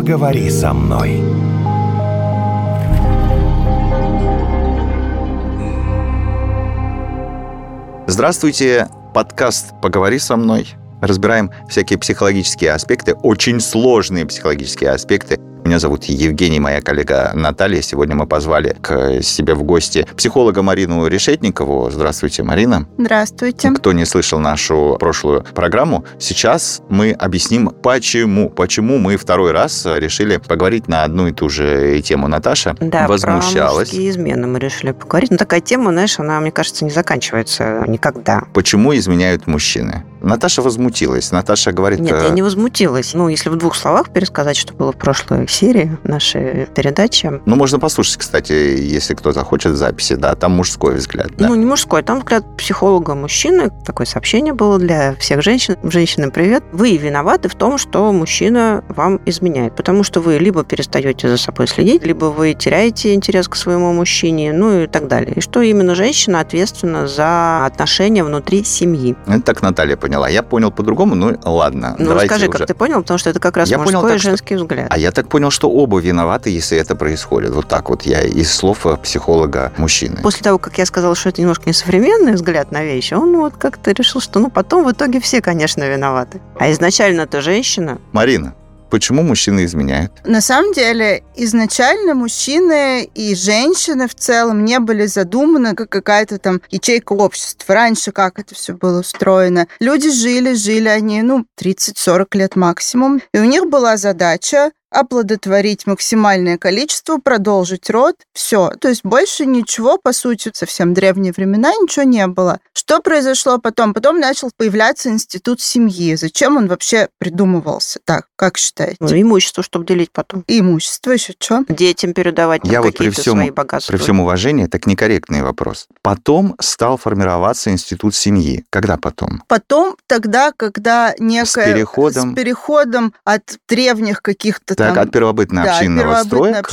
Поговори со мной. Здравствуйте, подкаст «Поговори со мной». Разбираем всякие психологические аспекты, очень сложные психологические аспекты меня зовут Евгений, моя коллега Наталья. Сегодня мы позвали к себе в гости психолога Марину Решетникову. Здравствуйте, Марина. Здравствуйте. Кто не слышал нашу прошлую программу, сейчас мы объясним, почему. Почему мы второй раз решили поговорить на одну и ту же тему. Наташа да, возмущалась. про измены мы решили поговорить. Но такая тема, знаешь, она, мне кажется, не заканчивается никогда. Почему изменяют мужчины? Наташа возмутилась. Наташа говорит... Нет, я э, не возмутилась. Ну, если в двух словах пересказать, что было в прошлой серии нашей передачи. Ну, можно послушать, кстати, если кто захочет записи, да, там мужской взгляд. Да? Ну, не мужской, там взгляд психолога мужчины. Такое сообщение было для всех женщин. Женщины, привет. Вы виноваты в том, что мужчина вам изменяет, потому что вы либо перестаете за собой следить, либо вы теряете интерес к своему мужчине, ну и так далее. И что именно женщина ответственна за отношения внутри семьи. Это так Наталья поняла. Я понял по-другому, ну ладно. Ну, расскажи, уже. как ты понял, потому что это как раз я мужской понял, так, и женский что... взгляд. А я так понял, что оба виноваты, если это происходит. Вот так вот я из слов психолога мужчины. После того, как я сказала, что это немножко несовременный взгляд на вещи, он вот как-то решил, что ну потом в итоге все, конечно, виноваты. А изначально это женщина. Марина, Почему мужчины изменяют? На самом деле, изначально мужчины и женщины в целом не были задуманы как какая-то там ячейка общества. Раньше как это все было устроено? Люди жили, жили они, ну, 30-40 лет максимум. И у них была задача оплодотворить максимальное количество, продолжить род, все. То есть больше ничего, по сути, совсем древние времена ничего не было. Что произошло потом? Потом начал появляться институт семьи. Зачем он вообще придумывался? Так, как считаете? Ну, имущество, чтобы делить потом. И имущество еще что? Детям передавать Я вот при всем, свои богатства. При всем уважении, так некорректный вопрос. Потом стал формироваться институт семьи. Когда потом? Потом, тогда, когда некая... С переходом... С переходом от древних каких-то так, там, от первобытно-общинного да, строя к...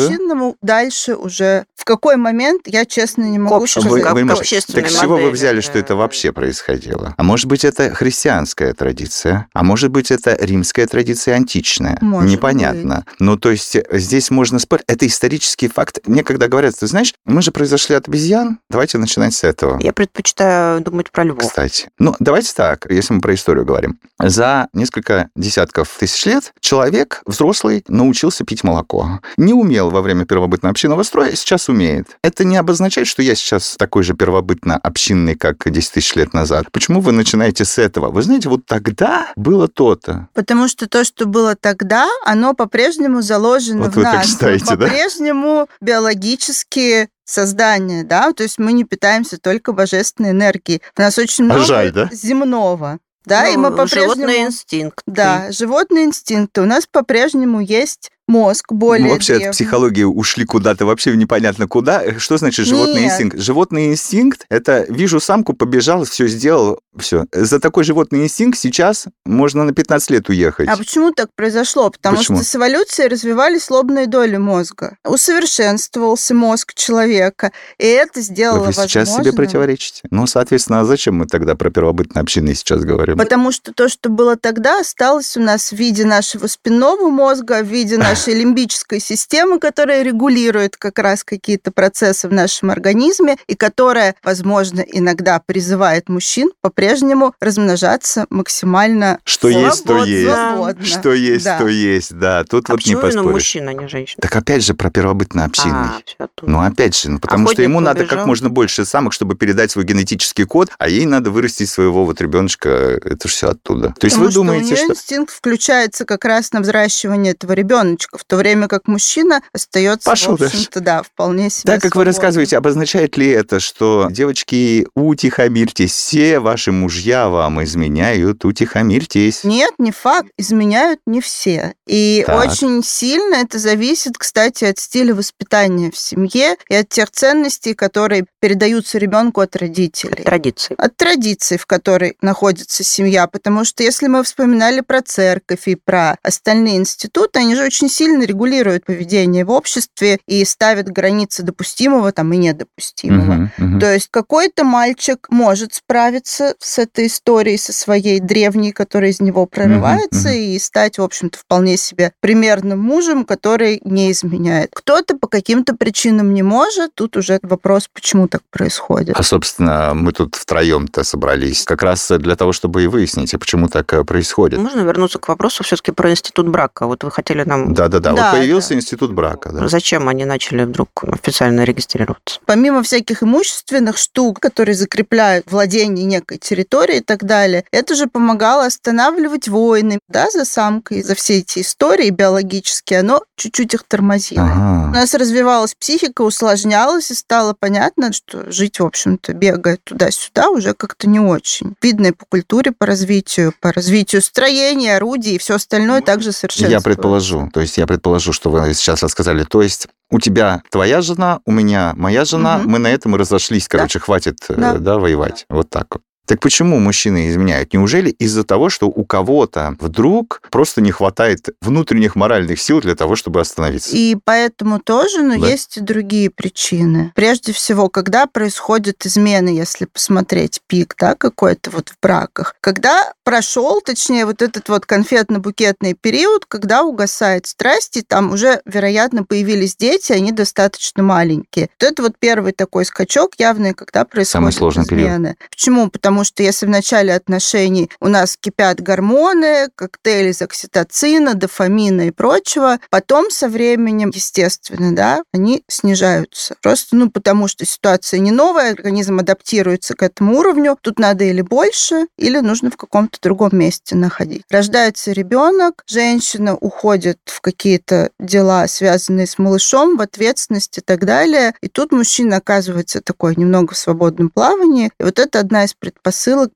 дальше уже. В какой момент, я честно не могу к сказать. Вы, вы, вы, так с чего вы взяли, что это вообще происходило? А может быть, это христианская традиция? А может быть, это римская традиция античная? Может Непонятно. Быть. Ну, то есть здесь можно спорить. Это исторический факт. Мне когда говорят, ты знаешь, мы же произошли от обезьян, давайте начинать с этого. Я предпочитаю думать про львов. Кстати. Ну, давайте так, если мы про историю говорим. За несколько десятков тысяч лет человек, взрослый, научился пить молоко. Не умел во время первобытно-общинного строя, сейчас умеет. Это не обозначает, что я сейчас такой же первобытно-общинный, как 10 тысяч лет назад. Почему вы начинаете с этого? Вы знаете, вот тогда было то-то. Потому что то, что было тогда, оно по-прежнему заложено вот в нас. Считаете, по-прежнему биологически создание, да, то есть мы не питаемся только божественной энергией. У нас очень а много а жаль, да? земного. Да, ну, и мы по-прежнему... Животный инстинкт. Да, животные инстинкты. У нас по-прежнему есть мозг более Мы вообще древний. от психологии ушли куда-то вообще непонятно куда. Что значит животный Нет. инстинкт? Животный инстинкт – это вижу самку, побежал, все сделал, все. За такой животный инстинкт сейчас можно на 15 лет уехать. А почему так произошло? Потому почему? что с эволюцией развивались лобные доли мозга. Усовершенствовался мозг человека, и это сделало Вы сейчас себе противоречите. Ну, соответственно, а зачем мы тогда про первобытные общины сейчас говорим? Потому что то, что было тогда, осталось у нас в виде нашего спинного мозга, в виде нашего нашей лимбической системы, которая регулирует как раз какие-то процессы в нашем организме и которая, возможно, иногда призывает мужчин по-прежнему размножаться максимально Что свободно, есть, то есть. Свободно. Что есть, да. то есть, да. Тут а вот не поспоришь. мужчина, а не женщина? Так опять же про первобытно-общинный. А, ну опять же, ну, потому Охотник что ему побежал. надо как можно больше самок, чтобы передать свой генетический код, а ей надо вырастить своего вот ребеночка. Это же все оттуда. То есть потому вы думаете, что... у нее что... инстинкт включается как раз на взращивание этого ребеночка девочка, в то время как мужчина остается, Пошел в общем-то, да, вполне себе Так, как свободным. вы рассказываете, обозначает ли это, что, девочки, утихомирьтесь, все ваши мужья вам изменяют, утихомирьтесь? Нет, не факт, изменяют не все. И так. очень сильно это зависит, кстати, от стиля воспитания в семье и от тех ценностей, которые передаются ребенку от родителей. От традиций. От традиций, в которой находится семья. Потому что если мы вспоминали про церковь и про остальные институты, они же очень сильно регулирует поведение в обществе и ставит границы допустимого там и недопустимого. Мгм, мгм. То есть какой-то мальчик может справиться с этой историей, со своей древней, которая из него прорывается, мгм. и стать, в общем-то, вполне себе примерным мужем, который не изменяет. Кто-то по каким-то причинам не может. Тут уже вопрос, почему так происходит. А, собственно, мы тут втроем-то собрались как раз для того, чтобы и выяснить, почему так э, происходит. Можно вернуться к вопросу все-таки про институт брака? Вот вы хотели нам... Да-да-да, Да, вот появился да. институт брака. да. Зачем они начали вдруг официально регистрироваться? Помимо всяких имущественных штук, которые закрепляют владение некой территорией и так далее, это же помогало останавливать войны, да, за самкой, за все эти истории биологические, оно чуть-чуть их тормозило. У Ага. нас развивалась психика, усложнялась, и стало понятно, что жить, в общем-то, бегая туда-сюда, уже как-то не очень. Видно и по культуре, по развитию, по развитию строения, орудий и все остальное также совершенно. Я предположу, то есть я предположу, что вы сейчас рассказали. То есть у тебя твоя жена, у меня моя жена, Мгм. мы на этом и разошлись, короче, хватит э, Да. да, воевать. Вот так вот. Так почему мужчины изменяют? Неужели из-за того, что у кого-то вдруг просто не хватает внутренних моральных сил для того, чтобы остановиться? И поэтому тоже, но Да. есть и другие причины. Прежде всего, когда происходят измены, если посмотреть пик, да, какой-то вот в браках, когда прошел, точнее, вот этот вот конфетно-букетный период, когда угасает страсть, и там уже, вероятно, появились дети, они достаточно маленькие. Вот это вот первый такой скачок явный, когда происходят сложный период. измены. Почему? Потому что если в начале отношений у нас кипят гормоны, коктейли из окситоцина, дофамина и прочего, потом со временем, естественно, да, они снижаются. Просто, ну, потому что ситуация не новая, организм адаптируется к этому уровню, тут надо или больше, или нужно в каком-то другом месте находить. Рождается ребенок, женщина уходит в какие-то дела, связанные с малышом, в ответственность и так далее, и тут мужчина оказывается такой немного в свободном плавании, и вот это одна из предпосылок,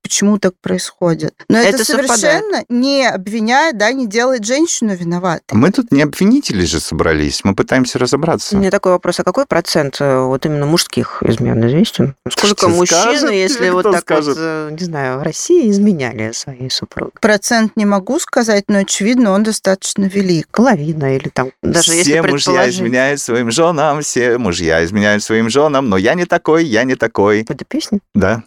почему так происходит. Но это, Это совпадает. совершенно не обвиняет, да, не делает женщину виноватой. Мы тут не обвинители же собрались, мы пытаемся У разобраться. меня такой вопрос, а какой процент э, вот именно мужских измен известен? Сколько Что мужчин, скажет если вот так скажет? вот, э, не знаю, в России изменяли своей супруге? Процент не могу сказать, но очевидно, он достаточно велик. Половина или там, даже все если мужья изменяют своим женам, все мужья изменяют своим женам, но я не такой, я не такой. Это песня? Да.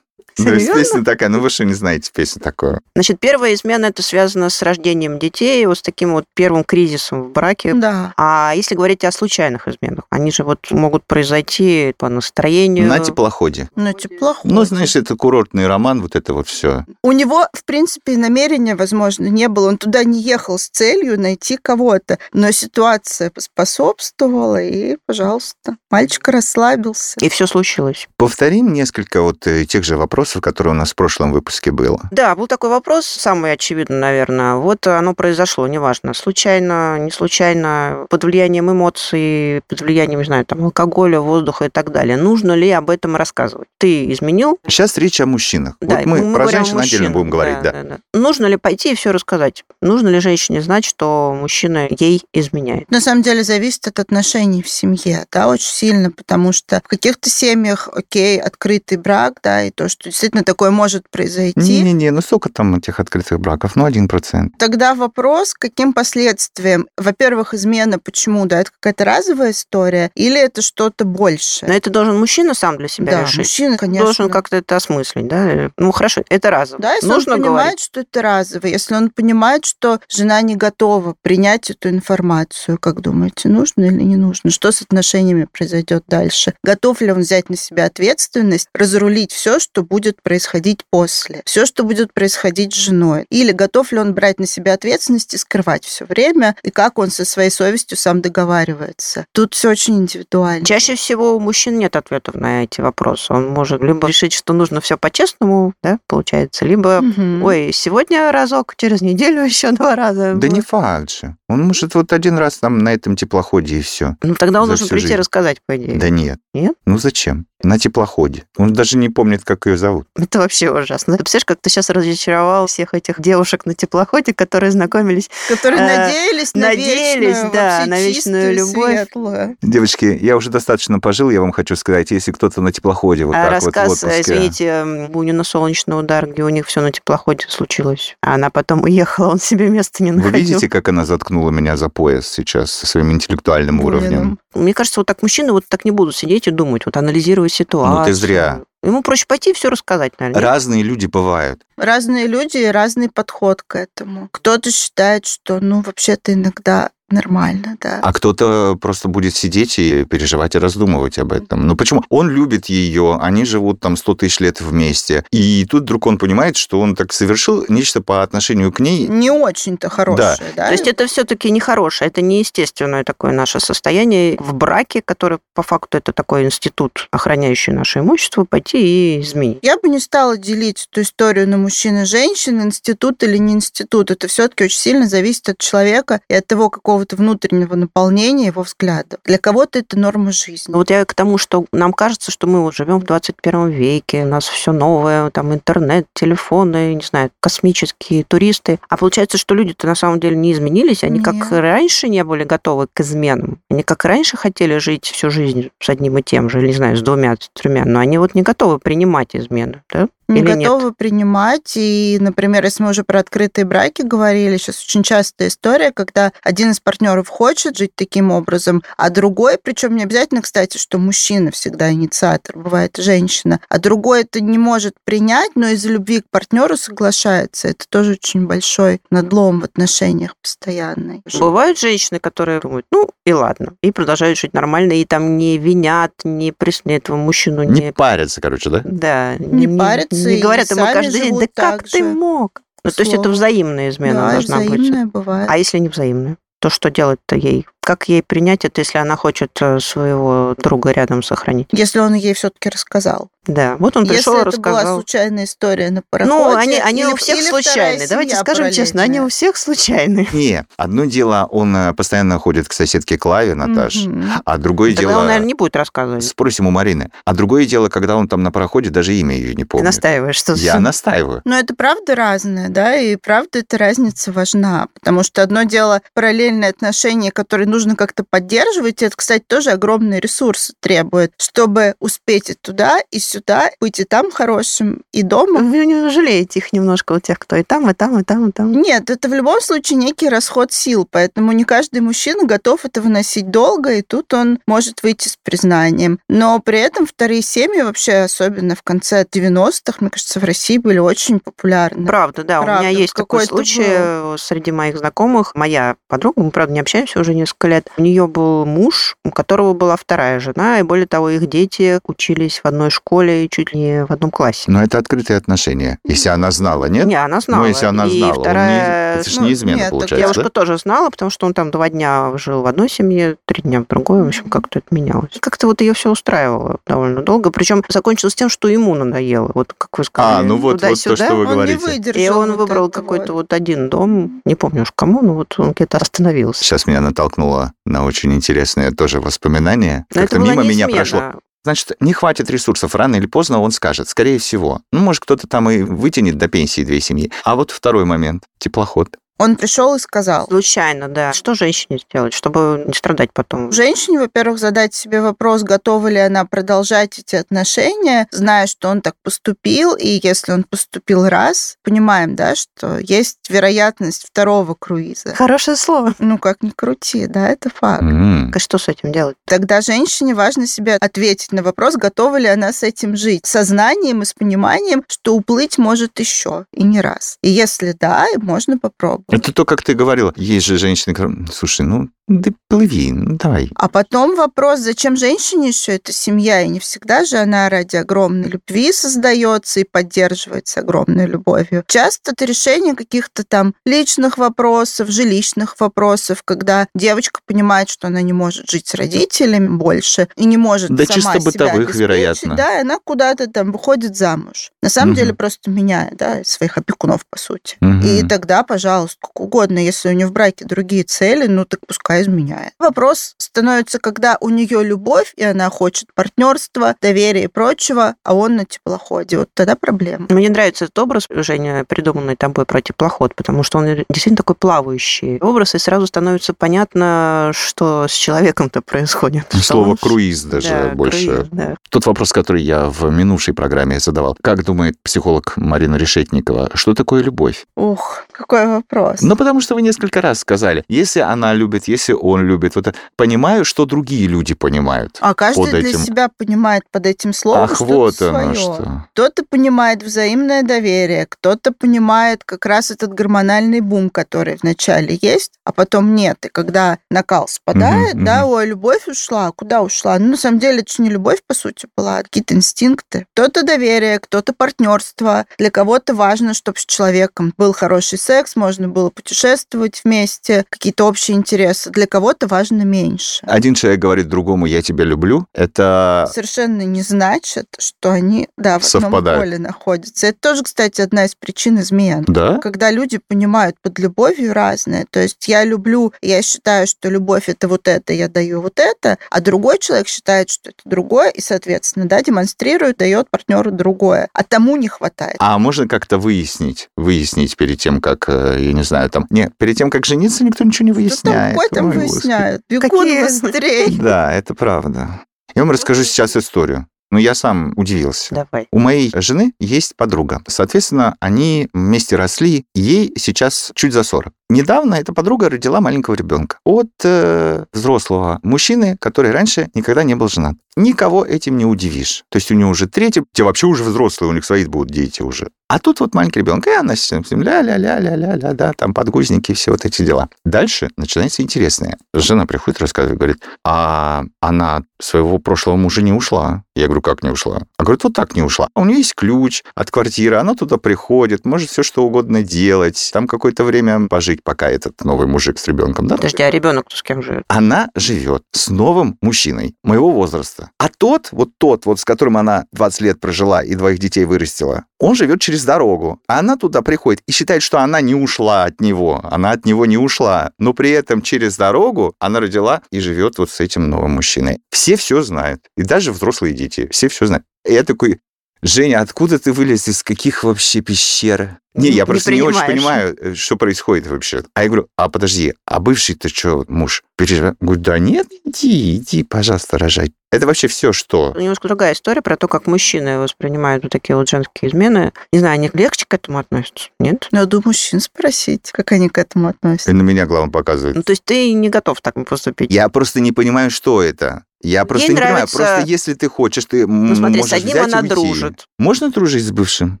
То есть Серьезно? песня такая, ну вы что не знаете песню такую? Значит, первая измена это связано с рождением детей, вот с таким вот первым кризисом в браке. Да. А если говорить о случайных изменах, они же вот могут произойти по настроению. На теплоходе. Но теплоход. Ну, знаешь, это курортный роман, вот это вот все. У него, в принципе, намерения, возможно, не было. Он туда не ехал с целью найти кого-то. Но ситуация способствовала, и, пожалуйста, мальчик расслабился. И все случилось. Повторим несколько вот э, тех же вопросов, которые у нас в прошлом выпуске было. Да, был такой вопрос, самый очевидный, наверное. Вот оно произошло, неважно, случайно, не случайно, под влиянием эмоций, под влиянием, не знаю, там, алкоголя, воздуха и так далее. Нужно ли об этом рассказывать? Ты изменил? Сейчас речь о мужчинах. Да, вот мы, про говорим о женщин отдельно мужчинах, будем говорить, да. Нужно ли пойти и все рассказать? Нужно ли женщине знать, что мужчина ей изменяет? На самом деле зависит от отношений в семье, да, очень сильно, потому что в каких-то семьях, окей, открытый брак, да, и то, что действительно такое может произойти. Не-не-не, ну сколько там этих открытых браков? Ну, один процент. Тогда вопрос, каким последствиям? Во-первых, измена, почему, да, это какая-то разовая история, или это что-то большее? Но это должен мужчина сам для себя да, решить. мужчина, конечно. Должен как-то это осмыслить, да? Ну, хорошо, это разово. Да, если Нужно он понимает, говорить. что это разово, если он понимает, что жена не готова принять эту информацию, как думаете, нужно или не нужно? Что с отношениями произойдет дальше? Готов ли он взять на себя ответственность, разрулить все, что будет происходить после, все, что будет происходить с женой? Или готов ли он брать на себя ответственность и скрывать все время, и как он со своей совестью сам договаривается? Тут все очень индивидуально. Чаще всего у мужчин нет ответов на эти вопросы. Он может либо решить, что нужно все по-честному, да, получается, либо Мгм. ой, сегодня разок, через неделю еще два раза. Да не факт же. Он может вот один раз там на этом теплоходе и все. Ну, тогда он должен прийти и жизнь. рассказать, по идее. Да нет. Нет? Ну зачем? На теплоходе. Он даже не помнит, как ее зовут. Это вообще ужасно. Ты представляешь, как ты сейчас разочаровал всех этих девушек на теплоходе, которые знакомились. Которые Э, надеялись на надеялись, вечную, да, на вечную чистую, любовь. светлую. Девочки, я уже достаточно пожил, я вам хочу сказать, если кто-то на теплоходе вот а так вот в рассказ, отпуске... извините, Бунина солнечный удар, где у них все на теплоходе случилось. А она потом уехала, он себе места не Вы находил. видите, как она заткнулась тянула меня за пояс сейчас со своим интеллектуальным уровнем. Мне кажется, вот так мужчины вот так не будут сидеть и думать, вот анализировать ситуацию. Ну, ты зря. Ему проще пойти и все рассказать, наверное. Разные люди бывают. Разные люди и разный подход к этому. Кто-то считает, что, ну, вообще-то иногда нормально, да. А кто-то просто будет сидеть и переживать и раздумывать об этом. Ну почему? Он любит ее, они живут там 100 тысяч лет вместе. И тут вдруг он понимает, что он так совершил нечто по отношению к ней. Не очень-то хорошее, да. да? То есть это все-таки нехорошее, это неестественное такое наше состояние в браке, который по факту это такой институт, охраняющий наше имущество, пойти и изменить. Я бы не стала делить эту историю на мужчин и женщин, институт или не институт. Это все-таки очень сильно зависит от человека и от того, какого какого-то внутреннего наполнения его взглядов. Для кого-то это норма жизни. Вот я к тому, что нам кажется, что мы вот живем в 21 веке, у нас все новое, там интернет, телефоны, не знаю, космические туристы. А получается, что люди-то на самом деле не изменились, они Нет. как раньше не были готовы к изменам, они как раньше хотели жить всю жизнь с одним и тем же, или, не знаю, с двумя, с тремя, но они вот не готовы принимать измены, да? не Или нет? готовы принимать. И, например, если мы уже про открытые браки говорили, сейчас очень частая история, когда один из партнеров хочет жить таким образом, а другой, причем не обязательно, кстати, что мужчина всегда инициатор, бывает женщина, а другой это не может принять, но из-за любви к партнеру соглашается. Это тоже очень большой надлом в отношениях постоянный. Бывают женщины, которые думают, ну и ладно, и продолжают жить нормально, и там не винят, не преснят этого мужчину, Не не... парятся, короче, да? Да, Не парятся не и говорят ему каждый день, да как так ты же. мог? Ну, то есть это взаимная измена да, должна быть. бывает. А если не взаимная? То что делать-то ей? Как ей принять это, если она хочет э, своего друга рядом сохранить? Если он ей все-таки рассказал. Да, вот он пришел и Если это была рассказал. случайная история на пароходе. Ну, они, они или- у всех случайные. Давайте скажем честно, они у всех случайные. Не, одно дело, он э, постоянно ходит к соседке Клаве, Наташ, Мгм. а другое Тогда дело... он, наверное, не будет рассказывать. Спросим у Марины. А другое дело, когда он там на пароходе, даже имя ее не Ты помнит. настаиваешь, что... Я настаиваю. Но это правда разное, да, и правда эта разница важна, потому что одно дело параллельные отношения, которые нужно как-то поддерживать, это, кстати, тоже огромные ресурсы требует, чтобы успеть и туда, и сюда, быть и там хорошим, и дома. Вы не жалеете их немножко, у тех, кто и там, и там, и там, и там. Нет, это в любом случае некий расход сил, поэтому не каждый мужчина готов это выносить долго, и тут он может выйти с признанием. Но при этом вторые семьи вообще, особенно в конце 90-х, мне кажется, в России были очень популярны. Правда, да. у Правда, меня есть такой случай э, среди моих знакомых. Моя подруга, мы, правда, не общаемся уже несколько лет. У нее был муж, у которого была вторая жена, и более того, их дети учились в одной школе и чуть ли не в одном классе. Но это открытые отношения. Если она знала, нет? Не, она знала. Ну, если она и знала, он не- вторая... это же ну, не измена, нет, получается, Девушка да? тоже знала, потому что он там два дня жил в одной семье, три дня в другой. В общем, как-то это менялось. Как-то вот ее все устраивало довольно долго. Причем закончилось тем, что ему надоело. Вот как вы сказали. А, ну вот, вот то, что вы Он не говорите. выдержал И он вот выбрал какой-то вот один дом, не помню уж кому, но вот он где-то остановился. Сейчас меня натолкнуло на очень интересное тоже воспоминание. Как-то мимо меня прошло. Значит, не хватит ресурсов. Рано или поздно он скажет, скорее всего. Ну, может, кто-то там и вытянет до пенсии две семьи. А вот второй момент. Теплоход. Он пришел и сказал. Случайно, да. Что женщине сделать, чтобы не страдать потом? Женщине, во-первых, задать себе вопрос, готова ли она продолжать эти отношения, зная, что он так поступил, и если он поступил раз, понимаем, да, что есть вероятность второго круиза. Хорошее слово. Ну, как ни крути, да, это факт. М. А Что с этим делать? Тогда женщине важно себе ответить на вопрос, готова ли она с этим жить. С сознанием и с пониманием, что уплыть может еще и не раз. И если да, можно попробовать. Это то, как ты говорила. Есть же женщины, которые, слушай, ну, да плыви, ну, давай. А потом вопрос, зачем женщине еще эта семья? И не всегда же она ради огромной любви создается и поддерживается огромной любовью. Часто это решение каких-то там личных вопросов, жилищных вопросов, когда девочка понимает, что она не может жить с родителями больше и не может Да сама чисто себя бытовых, вероятно. Да, и она куда-то там выходит замуж. На самом Мгм. деле просто меняет, да, своих опекунов, по сути. Мгм. И тогда, пожалуйста, как угодно, если у нее в браке другие цели, ну так пускай изменяет. Вопрос становится, когда у нее любовь, и она хочет партнерства, доверия и прочего, а он на теплоходе. Вот тогда проблема. Мне нравится этот образ, Женя, придуманный тобой про теплоход, потому что он действительно такой плавающий образ, и сразу становится понятно, что с человеком-то происходит. Что Слово он- круиз даже Да, больше. круиз, да. Тот вопрос, который я в минувшей программе задавал. Как думает психолог Марина Решетникова, что такое любовь? Ух, какой вопрос. Вопрос. Ну, потому что вы несколько раз сказали, если она любит, если он любит, вот понимаю, что другие люди понимают. А каждый для этим. себя понимает под этим словом Ах, что-то вот оно своё. что. Кто-то понимает взаимное доверие, кто-то понимает как раз этот гормональный бум, который вначале есть, а потом нет. И когда накал спадает, Мгм, да, мгм. ой, любовь ушла, куда ушла? Ну, на самом деле, это же не любовь, по сути, была, а какие-то инстинкты. Кто-то доверие, кто-то партнерство. Для кого-то важно, чтобы с человеком был хороший секс, можно было путешествовать вместе, какие-то общие интересы. Для кого-то важно меньше. Один человек говорит другому «я тебя люблю», это совершенно не значит, что они, да, в одном Совпадают. поле находятся. Это тоже, кстати, одна из причин измен. да? Когда люди понимают под любовью разное, то есть я люблю, я считаю, что любовь это вот это, я даю вот это, а другой человек считает, что это другое, и, соответственно, да, демонстрирует, дает партнеру другое, а тому не хватает. А можно как-то выяснить, выяснить перед тем, как, э, я не знаю, там... Не, перед тем, как жениться, никто ничего не выясняет. какой там Ой? Бегут Какие? быстрее. Да, это правда. Я вам расскажу сейчас историю. Ну, я сам удивился. Давай. У моей жены есть подруга. Соответственно, они вместе росли. Ей сейчас чуть за 40. Недавно эта подруга родила маленького ребенка от э, взрослого мужчины, который раньше никогда не был женат. Никого этим не удивишь. То есть у него уже третий, те вообще уже взрослые, у них свои будут дети уже. А тут вот маленький ребенок, и она ним ля-ля-ля-ля-ля-ля, да, там подгузники, все вот эти дела. Дальше начинается интересное. Жена приходит, рассказывает, говорит, а она своего прошлого мужа не ушла. Я говорю, как не ушла? А говорит, вот так не ушла. У нее есть ключ от квартиры, она туда приходит, может все что угодно делать, там какое-то время пожить, пока этот новый мужик с ребенком, да? Подожди, а ребенок с кем живет? Она живет с новым мужчиной моего возраста. А тот, вот тот, вот с которым она 20 лет прожила и двоих детей вырастила, он живет через дорогу. А она туда приходит и считает, что она не ушла от него. Она от него не ушла. Но при этом через дорогу она родила и живет вот с этим новым мужчиной. Все все знают. И даже взрослые дети. Все все знают. И я такой, Женя, откуда ты вылез? Из каких вообще пещер? Не, Не я просто не очень понимаю, э, что происходит вообще. А я говорю, а подожди, а бывший-то что, муж, переживает? Говорю, да нет, иди, иди, пожалуйста, рожай. Это вообще все что? Немножко другая история про то, как мужчины воспринимают вот такие вот женские измены. Не знаю, они легче к этому относятся? Нет? Надо у мужчин спросить, как они к этому И относятся. на меня, главное, показывает. Ну, то есть ты не готов так поступить? Я просто не понимаю, что это. Я просто Ей не понимаю. нравится- Просто если ты хочешь, ты Ну, смотри, можешь с одним взять и она уйти. дружит. Можно дружить с бывшим?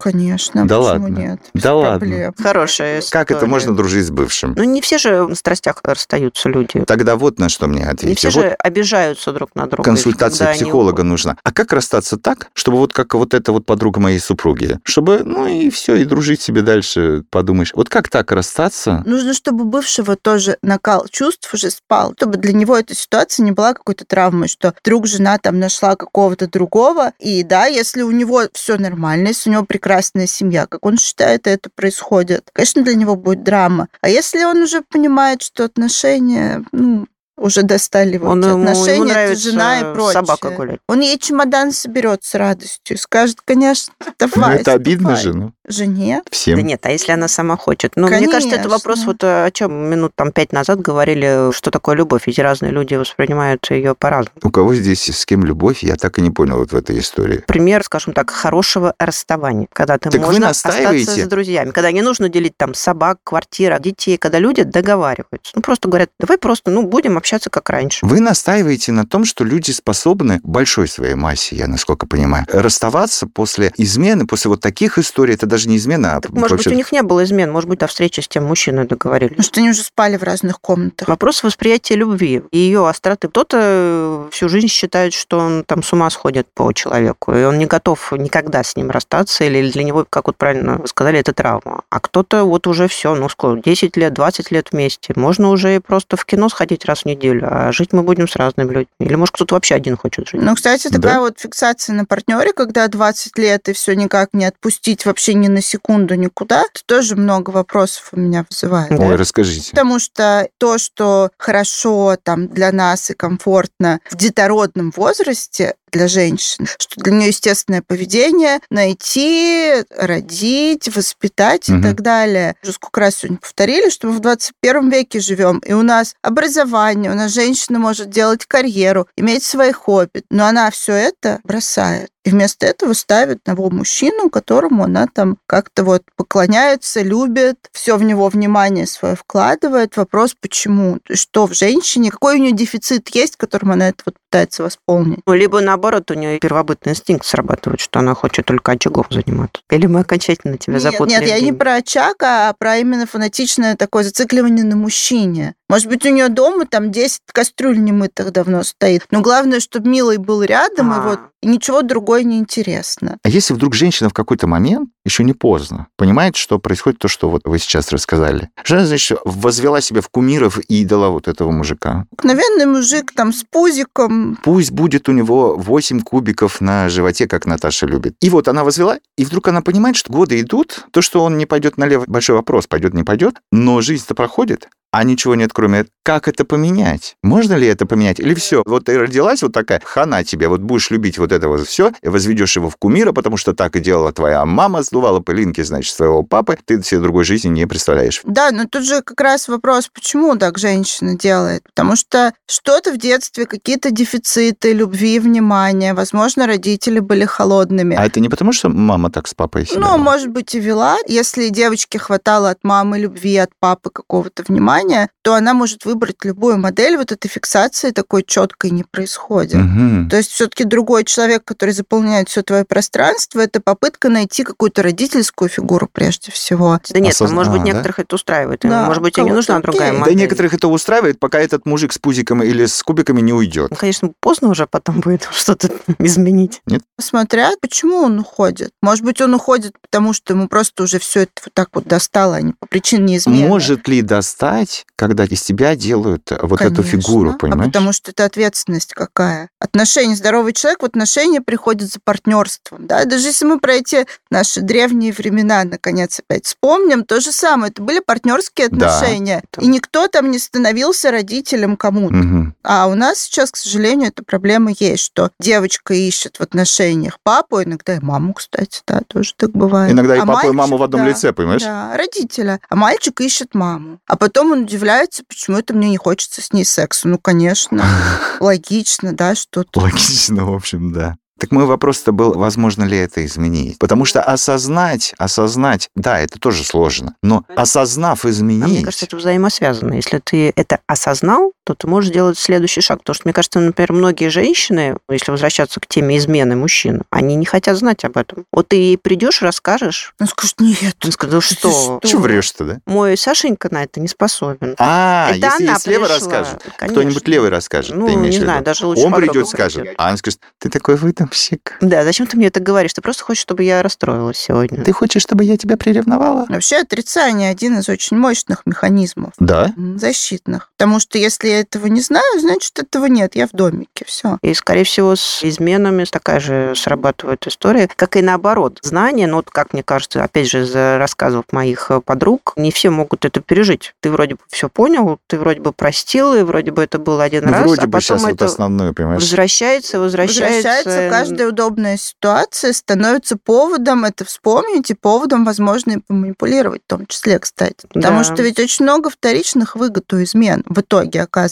Конечно, Да почему ладно? нет? Без Да ладно. проблем. Хорошая Как это история. можно дружить с бывшим? Ну, не все же на страстях расстаются люди. Тогда вот на что мне Не ответьте. все Вот же обижаются друг на друга. консультация они психолога уходят. нужна. А как расстаться так, чтобы вот как вот эта вот подруга моей супруги, чтобы, ну и все, и дружить себе дальше, подумаешь. Вот как так расстаться? Нужно, чтобы у бывшего тоже накал чувств уже спал, чтобы для него эта ситуация не была какой-то травмой, что вдруг жена там нашла какого-то другого, и да, если у него все нормально, если у него прекрасная семья, как он считает, это происходит, конечно, для него будет драма. А если он уже понимает, что отношения, ну, уже достали его Он, эти ему, ему отношения, это нравится жена и прочее. собака гулять. Он ей чемодан соберет с радостью и скажет, конечно, Ну, давай. это обидно давай». же, ну, Жене? всем. Да нет, а если она сама хочет? Ну, мне кажется, это вопрос, Конечно. вот э, о чем минут там пять назад говорили, что такое любовь. Ведь разные люди воспринимают ее по-разному. У кого здесь с кем любовь, я так и не понял вот в этой истории. Пример, скажем так, хорошего расставания, когда ты Так можно остаться с друзьями, когда не нужно делить там собак, квартира, детей, когда люди договариваются. Ну, просто говорят, давай просто, ну, будем общаться как раньше. Вы настаиваете на том, что люди способны большой своей массе, я насколько понимаю, расставаться после измены, после вот таких историй, это даже не измена, а Так, может быть, вообще- у них не было измен, может быть, до встречи с тем мужчиной договорились. Может, они уже спали в разных комнатах. Вопрос восприятия любви и ее остроты. Кто-то всю жизнь считает, что он там с ума сходит по человеку, и он не готов никогда с ним расстаться, или для него, как вот правильно вы сказали, это травма. А кто-то вот уже все, ну сколько, 10 лет, 20 лет вместе. Можно уже и просто в кино сходить раз в неделю, а жить мы будем с разными людьми. Или, может, кто-то вообще один хочет жить. Ну, кстати, Да. такая вот фиксация на партнере, когда 20 лет и все никак не отпустить вообще ни на секунду никуда, это тоже много вопросов у меня вызывает. Да. Ой, расскажите. Потому что то, что хорошо там для нас и комфортно в детородном возрасте для женщин, что для нее естественное поведение найти, родить, воспитать Мгм. и так далее. Уже сколько раз сегодня повторили, что мы в 21 веке живем, и у нас образование, у нас женщина может делать карьеру, иметь свои хобби, но она все это бросает. И вместо этого ставит того мужчину, которому она там как-то вот поклоняется, любит, все в него внимание свое вкладывает. Вопрос, почему? Что в женщине? Какой у нее дефицит есть, которым она это вот пытается восполнить? Ну, либо наоборот, у нее первобытный инстинкт срабатывает, что она хочет только очагом заниматься. Или мы окончательно тебя Нет, запутали? нет, я не про очаг, а про именно фанатичное такое зацикливание на мужчине. Может быть, у нее дома там 10 кастрюль немытых давно стоит. Но главное, чтобы милый был рядом, и А. вот и ничего другое не интересно. А если вдруг женщина в какой-то момент, еще не поздно, понимает, что происходит то, что вот вы сейчас рассказали. Жена, значит, возвела себя в кумиров и идола вот этого мужика. Обыкновенный мужик там с пузиком. Пусть будет у него 8 кубиков на животе, как Наташа любит. И вот она возвела, и вдруг она понимает, что годы идут, то, что он не пойдет налево, большой вопрос, пойдет, не пойдет, но жизнь-то проходит, а ничего нет, кроме как это поменять? Можно ли это поменять? Или все? Вот ты родилась вот такая, хана тебе, вот будешь любить вот это вот все, и возведешь его в кумира, потому что так и делала твоя мама, сдувала пылинки, значит, своего папы, ты себе другой жизни не представляешь. Да, но тут же как раз вопрос, почему так женщина делает? Потому что что-то в детстве, какие-то дефициты любви, внимания, возможно, родители были холодными. А это не потому, что мама так с папой себя Ну, может быть, и вела. Если девочке хватало от мамы любви, от папы какого-то внимания, то она может выбрать любую модель. Вот этой фиксации такой четкой не происходит. Мгм. То есть все-таки другой человек, который заполняет все твое пространство, это попытка найти какую-то родительскую фигуру прежде всего. Да нет, Осозна- может быть, а, да? некоторых это устраивает. Да, может быть, и не нужна другая окей. Да модель. некоторых это устраивает, пока этот мужик с пузиком или с кубиками не уйдет. Ну, конечно, поздно уже потом будет что-то изменить. Смотря, почему он уходит. Может быть, он уходит, потому что ему просто уже все это вот так вот достало, а не по причине измены. Может ли достать, когда из тебя делают э, вот эту Конечно. фигуру, А понимаешь? потому что это ответственность какая. Отношения, здоровый человек в отношения приходит за партнерством. Да? Даже если мы про эти наши древние времена, наконец, опять вспомним, то же самое. Это были партнерские Да. отношения. Это- И никто там не становился родителем кому-то. Мгм. А у нас сейчас, к сожалению, эта проблема есть, что девочка ищет в отношениях папу, иногда и маму, кстати, да, тоже так бывает. Иногда и А папу, и маму мальчик, в одном да, лице, понимаешь? Да, родителя. А мальчик ищет маму. А потом он удивляется, почему это мне не хочется с ней секса. Ну, конечно, логично, да, что тут. Логично, в общем, да. Так мой вопрос-то был, возможно ли это изменить? Потому что осознать, осознать, да, это тоже сложно, но осознав А изменить... мне кажется, это взаимосвязано. Если ты это осознал, то ты можешь сделать следующий шаг. Потому что, мне кажется, например, многие женщины, если возвращаться к теме измены мужчин, они не хотят знать об этом. Вот ты ей придешь, расскажешь, Он скажет, нет. он скажет, «Да что? Чего врешь-то, да? мой Сашенька на это не способен. А, это если она слева пришла, расскажет, кто-нибудь левый расскажет, Ну, ты имеешь не знаю, даже лучше Он придет, скажет, а он скажет, ты такой выдумщик. Да, зачем ты мне это говоришь? Ты просто хочешь, чтобы я расстроилась сегодня. Ты хочешь, чтобы я тебя приревновала? Вообще отрицание один из очень мощных механизмов Да. защитных. Потому что если я этого не знаю, значит, этого нет. Я в домике. Все. И, скорее всего, с изменами такая же срабатывает история, как и наоборот. Знание, ну, вот как мне кажется, опять же, из рассказов моих э, подруг, не все могут это пережить. Ты вроде бы все понял, ты вроде бы простил, и вроде бы это был один Ну, раз, вроде а бы сейчас потом вот это основное, понимаешь? возвращается, возвращается. Возвращается каждая удобная ситуация, становится поводом это вспомнить и поводом, возможно, и поманипулировать в том числе, кстати. Потому Да. что ведь очень много вторичных выгод у измен в итоге оказывается.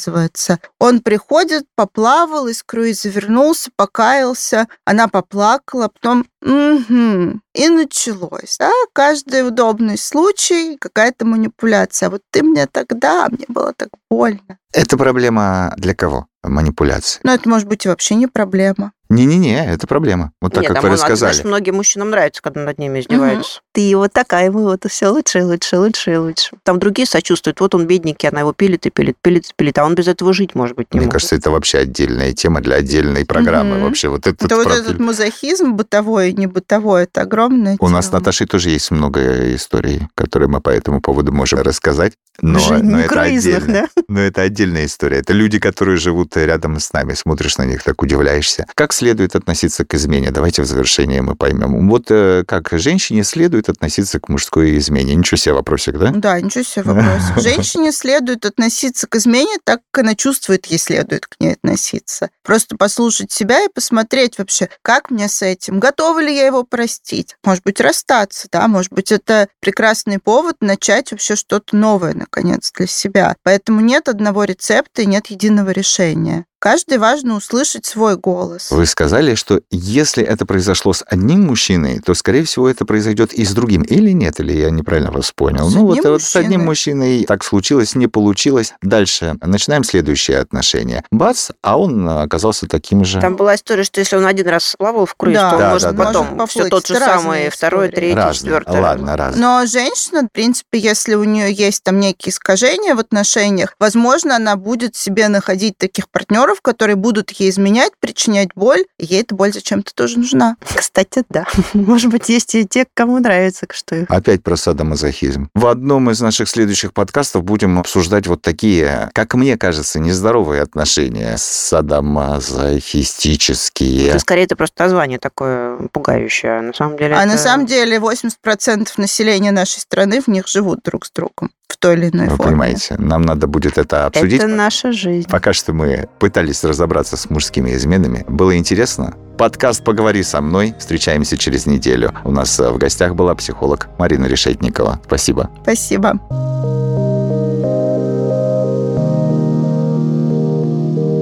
Он приходит, поплавал, из круиза вернулся, покаялся, она поплакала, потом «Мгм». и началось. Да? Каждый удобный случай, какая-то манипуляция. А вот ты мне тогда, мне было так больно. Это проблема для кого? Манипуляции. Но это может быть и вообще не проблема. Не-не-не, это проблема. Вот так, Нет, как а вы а рассказали. знаешь, многим мужчинам нравится, когда над ними издеваются. Ты вот такая, мы вот все лучше лучше, лучше и лучше. Там другие сочувствуют. Вот он бедненький, она его пилит и пилит, пилит и пилит, а он без этого жить, может быть, не Мне может. кажется, это вообще отдельная тема для отдельной программы. Мгм. Вообще вот этот Это вот профиль. этот мазохизм бытовой и не бытовой, это огромное У нас с тема. Наташей тоже есть много историй, которые мы по этому поводу можем рассказать. Но, Уже но не это круизных, отдельно. да? Но это отдельная история. Это люди, которые живут рядом с нами. Смотришь на них, так удивляешься. Как следует относиться к измене? Давайте в завершение мы поймем. Вот э, как женщине следует относиться к мужской измене? Ничего себе вопросик, да? Да, ничего себе вопрос. Женщине следует относиться к измене так, как она чувствует, ей следует к ней относиться. Просто послушать себя и посмотреть вообще, как мне с этим, готова ли я его простить. Может быть, расстаться, да, может быть, это прекрасный повод начать вообще что-то новое, наконец, для себя. Поэтому нет одного рецепта и нет единого решения. Каждый важно услышать свой голос. Вы сказали, что если это произошло с одним мужчиной, то, скорее всего, это произойдет и с другим. Или нет? Или я неправильно вас понял? С ну, вот, одним вот с одним мужчиной. так случилось, не получилось. Дальше начинаем следующее отношение. Бац, а он оказался таким же. Там была история, что если он один раз плавал в круиз, Да, то он да, может да, да. потом Может все тот же разные самый, второй, истории. третий, Разные. четвертый. Ладно, раз. Но женщина, в принципе, если у нее есть там некие искажения в отношениях, возможно, она будет себе находить таких партнеров, которые будут ей изменять, причинять боль, и ей эта боль зачем-то тоже нужна. Кстати, да. Может быть, есть и те, кому нравится, что их. Опять про садомазохизм. В одном из наших следующих подкастов будем обсуждать вот такие, как мне кажется, нездоровые отношения садомазохистические. Ну, Скорее, это просто название такое пугающее. а На самом деле А это- на самом деле 80% населения нашей страны в них живут друг с другом в той или иной Вы форме. понимаете, нам надо будет это обсудить. Это наша жизнь. Пока что мы пытались разобраться с мужскими изменами. Было интересно? Подкаст «Поговори со мной». Встречаемся через неделю. У нас э, в гостях была психолог Марина Решетникова. Спасибо. Спасибо.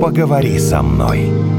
Поговори со мной.